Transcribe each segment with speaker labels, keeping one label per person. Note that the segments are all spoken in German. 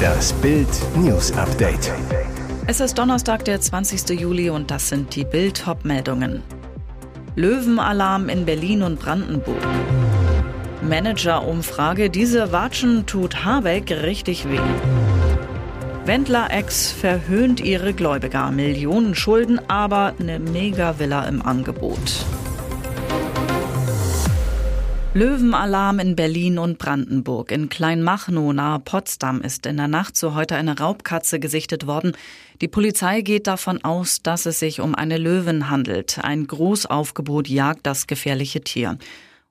Speaker 1: Das Bild News Update.
Speaker 2: Es ist Donnerstag, der 20. Juli und das sind die Bild meldungen Löwenalarm in Berlin und Brandenburg. Manager-Umfrage, diese Watschen tut Habeck richtig weh. Wendler-Ex verhöhnt ihre Gläubiger. Millionen Schulden, aber eine Mega-Villa im Angebot. Löwenalarm in Berlin und Brandenburg. In Kleinmachnow nahe Potsdam ist in der Nacht zu heute eine Raubkatze gesichtet worden. Die Polizei geht davon aus, dass es sich um eine Löwin handelt. Ein Großaufgebot jagt das gefährliche Tier.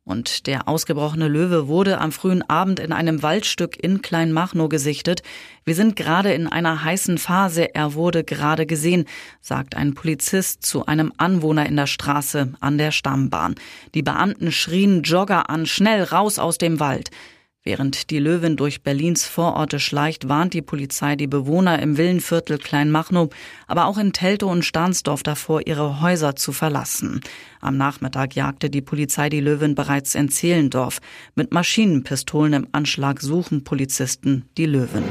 Speaker 2: Und der ausgebrochene Löwe wurde am frühen Abend in einem Waldstück in Kleinmachnow gesichtet. Wir sind gerade in einer heißen Phase. Er wurde gerade gesehen, sagt ein Polizist zu einem Anwohner in der Straße an der Stammbahn. Die Beamten schrien Jogger an, schnell raus aus dem Wald. Während die Löwin durch Berlins Vororte schleicht, warnt die Polizei die Bewohner im Villenviertel Kleinmachnow, aber auch in Teltow und Stahnsdorf davor, ihre Häuser zu verlassen. Am Nachmittag jagte die Polizei die Löwin bereits in Zehlendorf. Mit Maschinenpistolen im Anschlag suchen Polizisten die Löwin.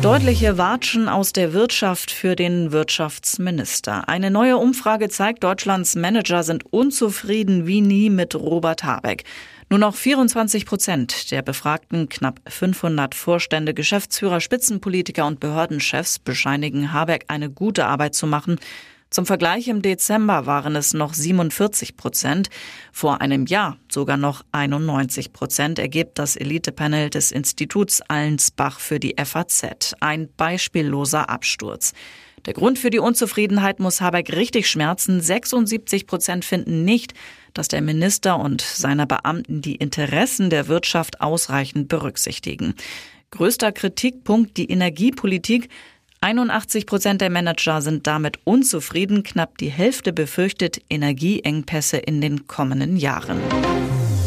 Speaker 2: Deutliche Watschen aus der Wirtschaft für den Wirtschaftsminister. Eine neue Umfrage zeigt, Deutschlands Manager sind unzufrieden wie nie mit Robert Habeck. Nur noch 24 Prozent der befragten knapp 500 Vorstände, Geschäftsführer, Spitzenpolitiker und Behördenchefs bescheinigen Habeck eine gute Arbeit zu machen. Zum Vergleich im Dezember waren es noch 47 Prozent, vor einem Jahr sogar noch 91 Prozent, ergibt das Elitepanel des Instituts Allensbach für die FAZ. Ein beispielloser Absturz. Der Grund für die Unzufriedenheit muss Habeck richtig schmerzen. 76 Prozent finden nicht, dass der Minister und seine Beamten die Interessen der Wirtschaft ausreichend berücksichtigen. Größter Kritikpunkt die Energiepolitik. 81 Prozent der Manager sind damit unzufrieden. Knapp die Hälfte befürchtet Energieengpässe in den kommenden Jahren.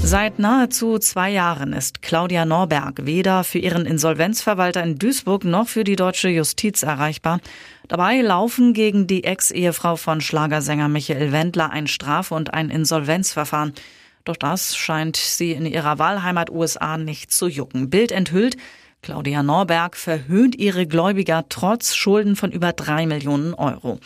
Speaker 2: Seit nahezu zwei Jahren ist Claudia Norberg weder für ihren Insolvenzverwalter in Duisburg noch für die deutsche Justiz erreichbar. Dabei laufen gegen die Ex-Ehefrau von Schlagersänger Michael Wendler ein Straf- und ein Insolvenzverfahren. Doch das scheint sie in ihrer Wahlheimat USA nicht zu jucken. Bild enthüllt, Claudia Norberg verhöhnt ihre Gläubiger trotz Schulden von über drei Millionen Euro.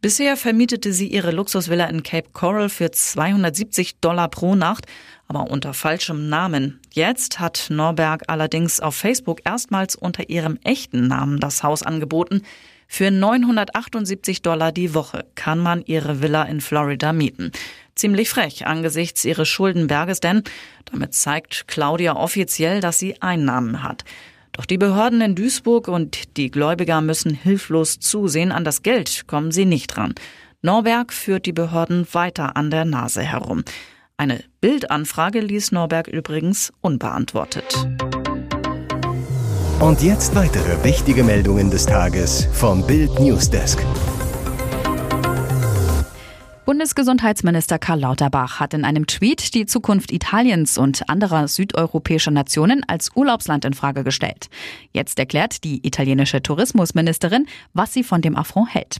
Speaker 2: Bisher vermietete sie ihre Luxusvilla in Cape Coral für 270 Dollar pro Nacht, aber unter falschem Namen. Jetzt hat Norberg allerdings auf Facebook erstmals unter ihrem echten Namen das Haus angeboten. Für 978 Dollar die Woche kann man ihre Villa in Florida mieten. Ziemlich frech angesichts ihres Schuldenberges, denn damit zeigt Claudia offiziell, dass sie Einnahmen hat. Doch die Behörden in Duisburg und die Gläubiger müssen hilflos zusehen. An das Geld kommen sie nicht ran. Norberg führt die Behörden weiter an der Nase herum. Eine Bildanfrage ließ Norberg übrigens unbeantwortet.
Speaker 1: Und jetzt weitere wichtige Meldungen des Tages vom Bild Newsdesk.
Speaker 3: Bundesgesundheitsminister Karl Lauterbach hat in einem Tweet die Zukunft Italiens und anderer südeuropäischer Nationen als Urlaubsland in Frage gestellt. Jetzt erklärt die italienische Tourismusministerin, was sie von dem Affront hält.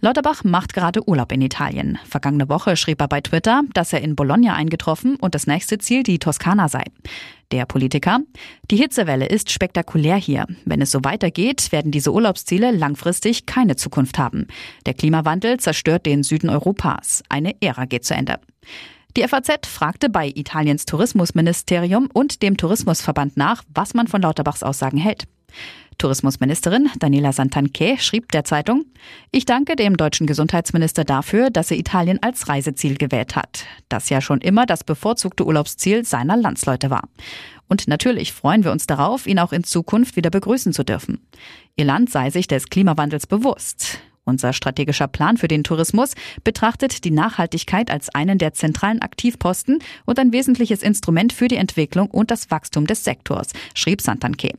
Speaker 3: Lauterbach macht gerade Urlaub in Italien. Vergangene Woche schrieb er bei Twitter, dass er in Bologna eingetroffen und das nächste Ziel die Toskana sei. Der Politiker, die Hitzewelle ist spektakulär hier. Wenn es so weitergeht, werden diese Urlaubsziele langfristig keine Zukunft haben. Der Klimawandel zerstört den Süden Europas. Eine Ära geht zu Ende. Die FAZ fragte bei Italiens Tourismusministerium und dem Tourismusverband nach, was man von Lauterbachs Aussagen hält. Tourismusministerin Daniela Santanché schrieb der Zeitung, ich danke dem deutschen Gesundheitsminister dafür, dass er Italien als Reiseziel gewählt hat, das ja schon immer das bevorzugte Urlaubsziel seiner Landsleute war. Und natürlich freuen wir uns darauf, ihn auch in Zukunft wieder begrüßen zu dürfen. Ihr Land sei sich des Klimawandels bewusst. Unser strategischer Plan für den Tourismus betrachtet die Nachhaltigkeit als einen der zentralen Aktivposten und ein wesentliches Instrument für die Entwicklung und das Wachstum des Sektors, schrieb Santanke.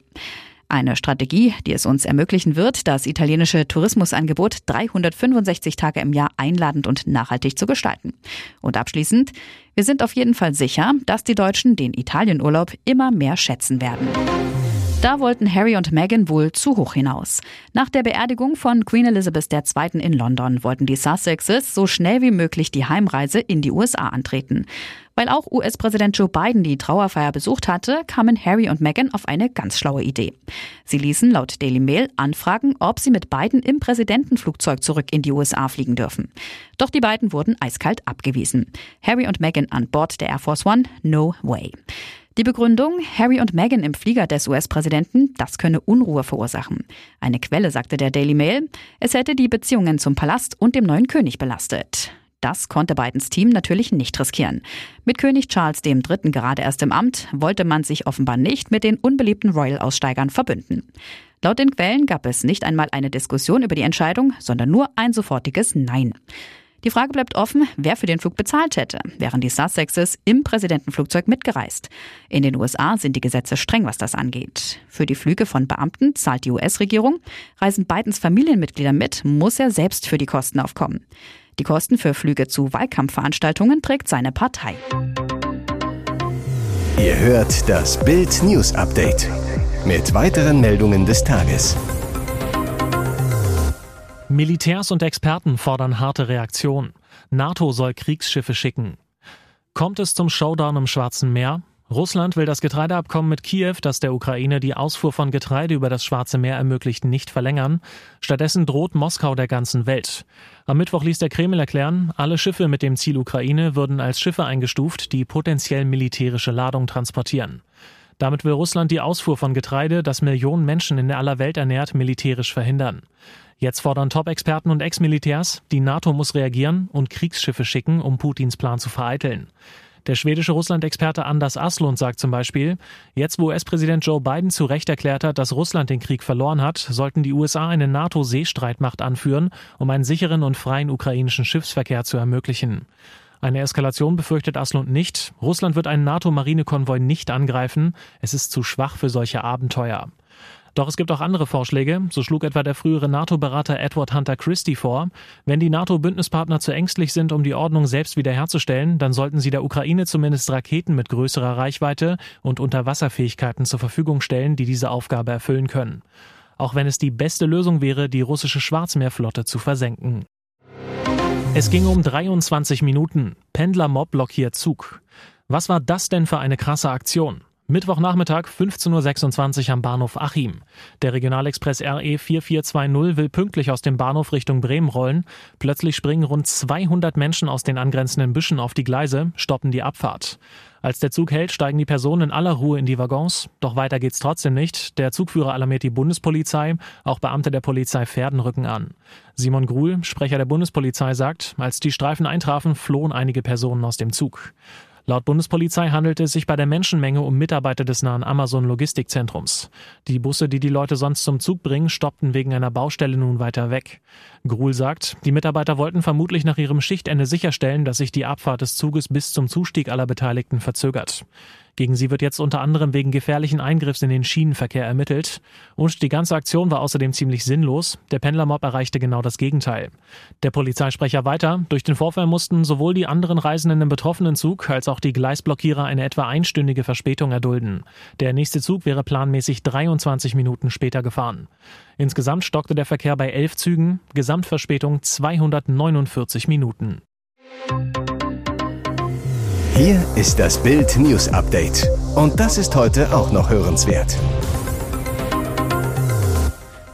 Speaker 3: Eine Strategie, die es uns ermöglichen wird, das italienische Tourismusangebot 365 Tage im Jahr einladend und nachhaltig zu gestalten. Und abschließend, wir sind auf jeden Fall sicher, dass die Deutschen den Italienurlaub immer mehr schätzen werden. Da wollten Harry und Meghan wohl zu hoch hinaus. Nach der Beerdigung von Queen Elizabeth II. in London wollten die Sussexes so schnell wie möglich die Heimreise in die USA antreten. Weil auch US-Präsident Joe Biden die Trauerfeier besucht hatte, kamen Harry und Meghan auf eine ganz schlaue Idee. Sie ließen laut Daily Mail anfragen, ob sie mit Biden im Präsidentenflugzeug zurück in die USA fliegen dürfen. Doch die beiden wurden eiskalt abgewiesen. Harry und Meghan an Bord der Air Force One, no way. Die Begründung, Harry und Meghan im Flieger des US-Präsidenten, das könne Unruhe verursachen. Eine Quelle sagte der Daily Mail, es hätte die Beziehungen zum Palast und dem neuen König belastet. Das konnte Bidens Team natürlich nicht riskieren. Mit König Charles III. gerade erst im Amt wollte man sich offenbar nicht mit den unbeliebten Royal-Aussteigern verbünden. Laut den Quellen gab es nicht einmal eine Diskussion über die Entscheidung, sondern nur ein sofortiges Nein. Die Frage bleibt offen, wer für den Flug bezahlt hätte, wären die Sussexes im Präsidentenflugzeug mitgereist. In den USA sind die Gesetze streng, was das angeht. Für die Flüge von Beamten zahlt die US-Regierung. Reisen Bidens Familienmitglieder mit, muss er selbst für die Kosten aufkommen. Die Kosten für Flüge zu Wahlkampfveranstaltungen trägt seine Partei.
Speaker 1: Ihr hört das Bild News Update mit weiteren Meldungen des Tages.
Speaker 4: Militärs und Experten fordern harte Reaktion. NATO soll Kriegsschiffe schicken. Kommt es zum Showdown im Schwarzen Meer? Russland will das Getreideabkommen mit Kiew, das der Ukraine die Ausfuhr von Getreide über das Schwarze Meer ermöglicht, nicht verlängern. Stattdessen droht Moskau der ganzen Welt. Am Mittwoch ließ der Kreml erklären, alle Schiffe mit dem Ziel Ukraine würden als Schiffe eingestuft, die potenziell militärische Ladung transportieren. Damit will Russland die Ausfuhr von Getreide, das Millionen Menschen in aller Welt ernährt, militärisch verhindern. Jetzt fordern Top-Experten und Ex-Militärs, die NATO muss reagieren und Kriegsschiffe schicken, um Putins Plan zu vereiteln. Der schwedische Russland-Experte Anders Aslund sagt zum Beispiel, jetzt wo US-Präsident Joe Biden zu Recht erklärt hat, dass Russland den Krieg verloren hat, sollten die USA eine NATO-Seestreitmacht anführen, um einen sicheren und freien ukrainischen Schiffsverkehr zu ermöglichen. Eine Eskalation befürchtet Aslund nicht. Russland wird einen NATO-Marinekonvoi nicht angreifen. Es ist zu schwach für solche Abenteuer. Doch es gibt auch andere Vorschläge. So schlug etwa der frühere NATO-Berater Edward Hunter Christie vor. Wenn die NATO-Bündnispartner zu ängstlich sind, um die Ordnung selbst wiederherzustellen, dann sollten sie der Ukraine zumindest Raketen mit größerer Reichweite und Unterwasserfähigkeiten zur Verfügung stellen, die diese Aufgabe erfüllen können. Auch wenn es die beste Lösung wäre, die russische Schwarzmeerflotte zu versenken. Es ging um 23 Minuten. Pendlermob blockiert Zug. Was war das denn für eine krasse Aktion? Mittwochnachmittag 15.26 Uhr am Bahnhof Achim. Der Regionalexpress RE 4420 will pünktlich aus dem Bahnhof Richtung Bremen rollen. Plötzlich springen rund 200 Menschen aus den angrenzenden Büschen auf die Gleise, stoppen die Abfahrt. Als der Zug hält, steigen die Personen in aller Ruhe in die Waggons. Doch weiter geht's trotzdem nicht. Der Zugführer alarmiert die Bundespolizei. Auch Beamte der Polizei Pferden rücken an. Simon Gruhl, Sprecher der Bundespolizei, sagt, als die Streifen eintrafen, flohen einige Personen aus dem Zug. Laut Bundespolizei handelte es sich bei der Menschenmenge um Mitarbeiter des nahen Amazon Logistikzentrums. Die Busse, die die Leute sonst zum Zug bringen, stoppten wegen einer Baustelle nun weiter weg. Gruhl sagt, die Mitarbeiter wollten vermutlich nach ihrem Schichtende sicherstellen, dass sich die Abfahrt des Zuges bis zum Zustieg aller Beteiligten verzögert. Gegen sie wird jetzt unter anderem wegen gefährlichen Eingriffs in den Schienenverkehr ermittelt. Und die ganze Aktion war außerdem ziemlich sinnlos. Der Pendlermob erreichte genau das Gegenteil. Der Polizeisprecher weiter. Durch den Vorfall mussten sowohl die anderen Reisenden im betroffenen Zug als auch die Gleisblockierer eine etwa einstündige Verspätung erdulden. Der nächste Zug wäre planmäßig 23 Minuten später gefahren. Insgesamt stockte der Verkehr bei elf Zügen. Gesamtverspätung 249 Minuten.
Speaker 1: Hier ist das Bild News Update. Und das ist heute auch noch hörenswert.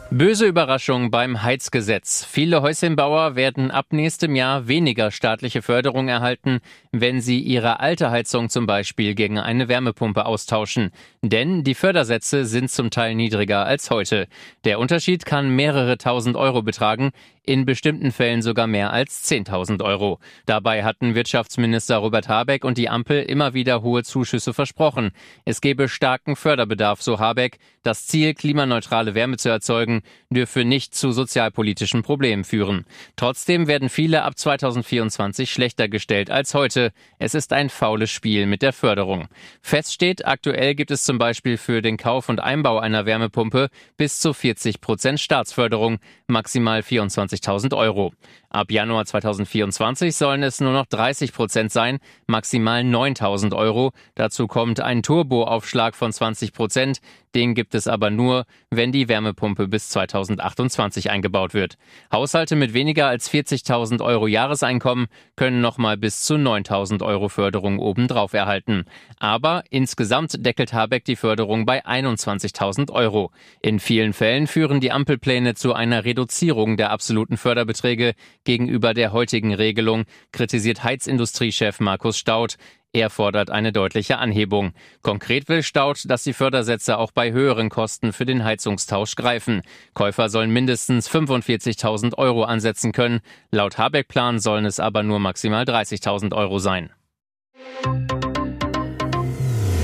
Speaker 5: Böse Überraschung beim Heizgesetz. Viele Häuschenbauer werden ab nächstem Jahr weniger staatliche Förderung erhalten, wenn sie ihre alte Heizung zum Beispiel gegen eine Wärmepumpe austauschen. Denn die Fördersätze sind zum Teil niedriger als heute. Der Unterschied kann mehrere tausend Euro betragen, in bestimmten Fällen sogar mehr als 10.000 Euro. Dabei hatten Wirtschaftsminister Robert Habeck und die Ampel immer wieder hohe Zuschüsse versprochen. Es gebe starken Förderbedarf, so Habeck. Das Ziel, klimaneutrale Wärme zu erzeugen, dürfe nicht zu sozialpolitischen Problemen führen. Trotzdem werden viele ab 2024 schlechter gestellt als heute. Es ist ein faules Spiel mit der Förderung. Fest steht, aktuell gibt es zum Beispiel für den Kauf und Einbau einer Wärmepumpe bis zu 40 Prozent Staatsförderung, maximal 24 25.000 Euro. Ab Januar 2024 sollen es nur noch 30 Prozent sein, maximal 9.000 Euro. Dazu kommt ein Turboaufschlag von 20 Prozent. Den gibt es aber nur, wenn die Wärmepumpe bis 2028 eingebaut wird. Haushalte mit weniger als 40.000 Euro Jahreseinkommen können nochmal bis zu 9.000 Euro Förderung obendrauf erhalten. Aber insgesamt deckelt Habeck die Förderung bei 21.000 Euro. In vielen Fällen führen die Ampelpläne zu einer Reduzierung der absoluten Förderbeträge gegenüber der heutigen Regelung, kritisiert Heizindustriechef Markus Staud. Er fordert eine deutliche Anhebung. Konkret will Staud, dass die Fördersätze auch bei höheren Kosten für den Heizungstausch greifen. Käufer sollen mindestens 45.000 Euro ansetzen können. Laut Habeck-Plan sollen es aber nur maximal 30.000 Euro sein.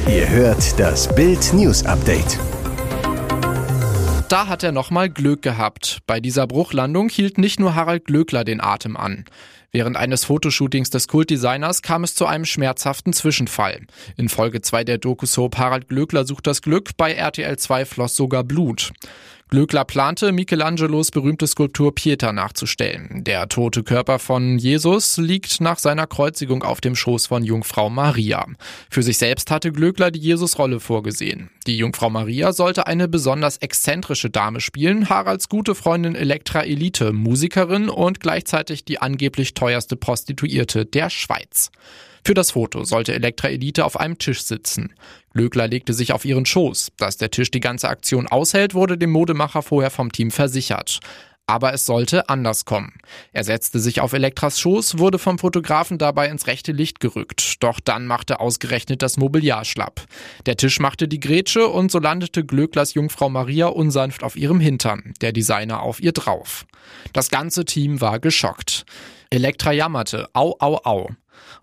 Speaker 1: Ihr hört das Bild News Update.
Speaker 6: Da hat er nochmal Glück gehabt. Bei dieser Bruchlandung hielt nicht nur Harald Glöckler den Atem an. Während eines Fotoshootings des Kultdesigners kam es zu einem schmerzhaften Zwischenfall. In Folge 2 der Doku-Soap Harald Glöckler sucht das Glück, bei RTL 2 floss sogar Blut. Glöckler plante, Michelangelos berühmte Skulptur Pieta nachzustellen. Der tote Körper von Jesus liegt nach seiner Kreuzigung auf dem Schoß von Jungfrau Maria. Für sich selbst hatte Glöckler die Jesus-Rolle vorgesehen. Die Jungfrau Maria sollte eine besonders exzentrische Dame spielen, Haralds gute Freundin Elektra Elite, Musikerin und gleichzeitig die angeblich teuerste Prostituierte der Schweiz. Für das Foto sollte Elektra Elite auf einem Tisch sitzen. Glöckler legte sich auf ihren Schoß. Dass der Tisch die ganze Aktion aushält, wurde dem Modemacher vorher vom Team versichert. Aber es sollte anders kommen. Er setzte sich auf Elektras Schoß, wurde vom Fotografen dabei ins rechte Licht gerückt. Doch dann machte ausgerechnet das Mobiliar schlapp. Der Tisch machte die Grätsche und so landete Glöcklers Jungfrau Maria unsanft auf ihrem Hintern, der Designer auf ihr drauf. Das ganze Team war geschockt. Elektra jammerte, au, au, au.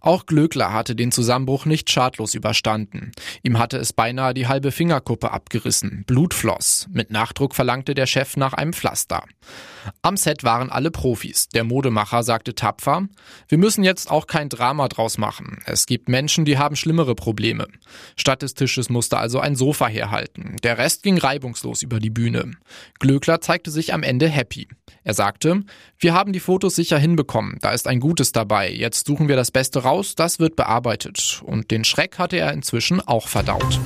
Speaker 6: Auch Glöckler hatte den Zusammenbruch nicht schadlos überstanden. Ihm hatte es beinahe die halbe Fingerkuppe abgerissen. Blut floss. Mit Nachdruck verlangte der Chef nach einem Pflaster. Am Set waren alle Profis. Der Modemacher sagte tapfer, wir müssen jetzt auch kein Drama draus machen. Es gibt Menschen, die haben schlimmere Probleme. Statt des Tisches musste also ein Sofa herhalten. Der Rest ging reibungslos über die Bühne. Glöckler zeigte sich am Ende happy. Er sagte, wir haben die Fotos sicher hinbekommen, da ist ein Gutes dabei, jetzt suchen wir das Beste raus, das wird bearbeitet. Und den Schreck hatte er inzwischen auch verdaut.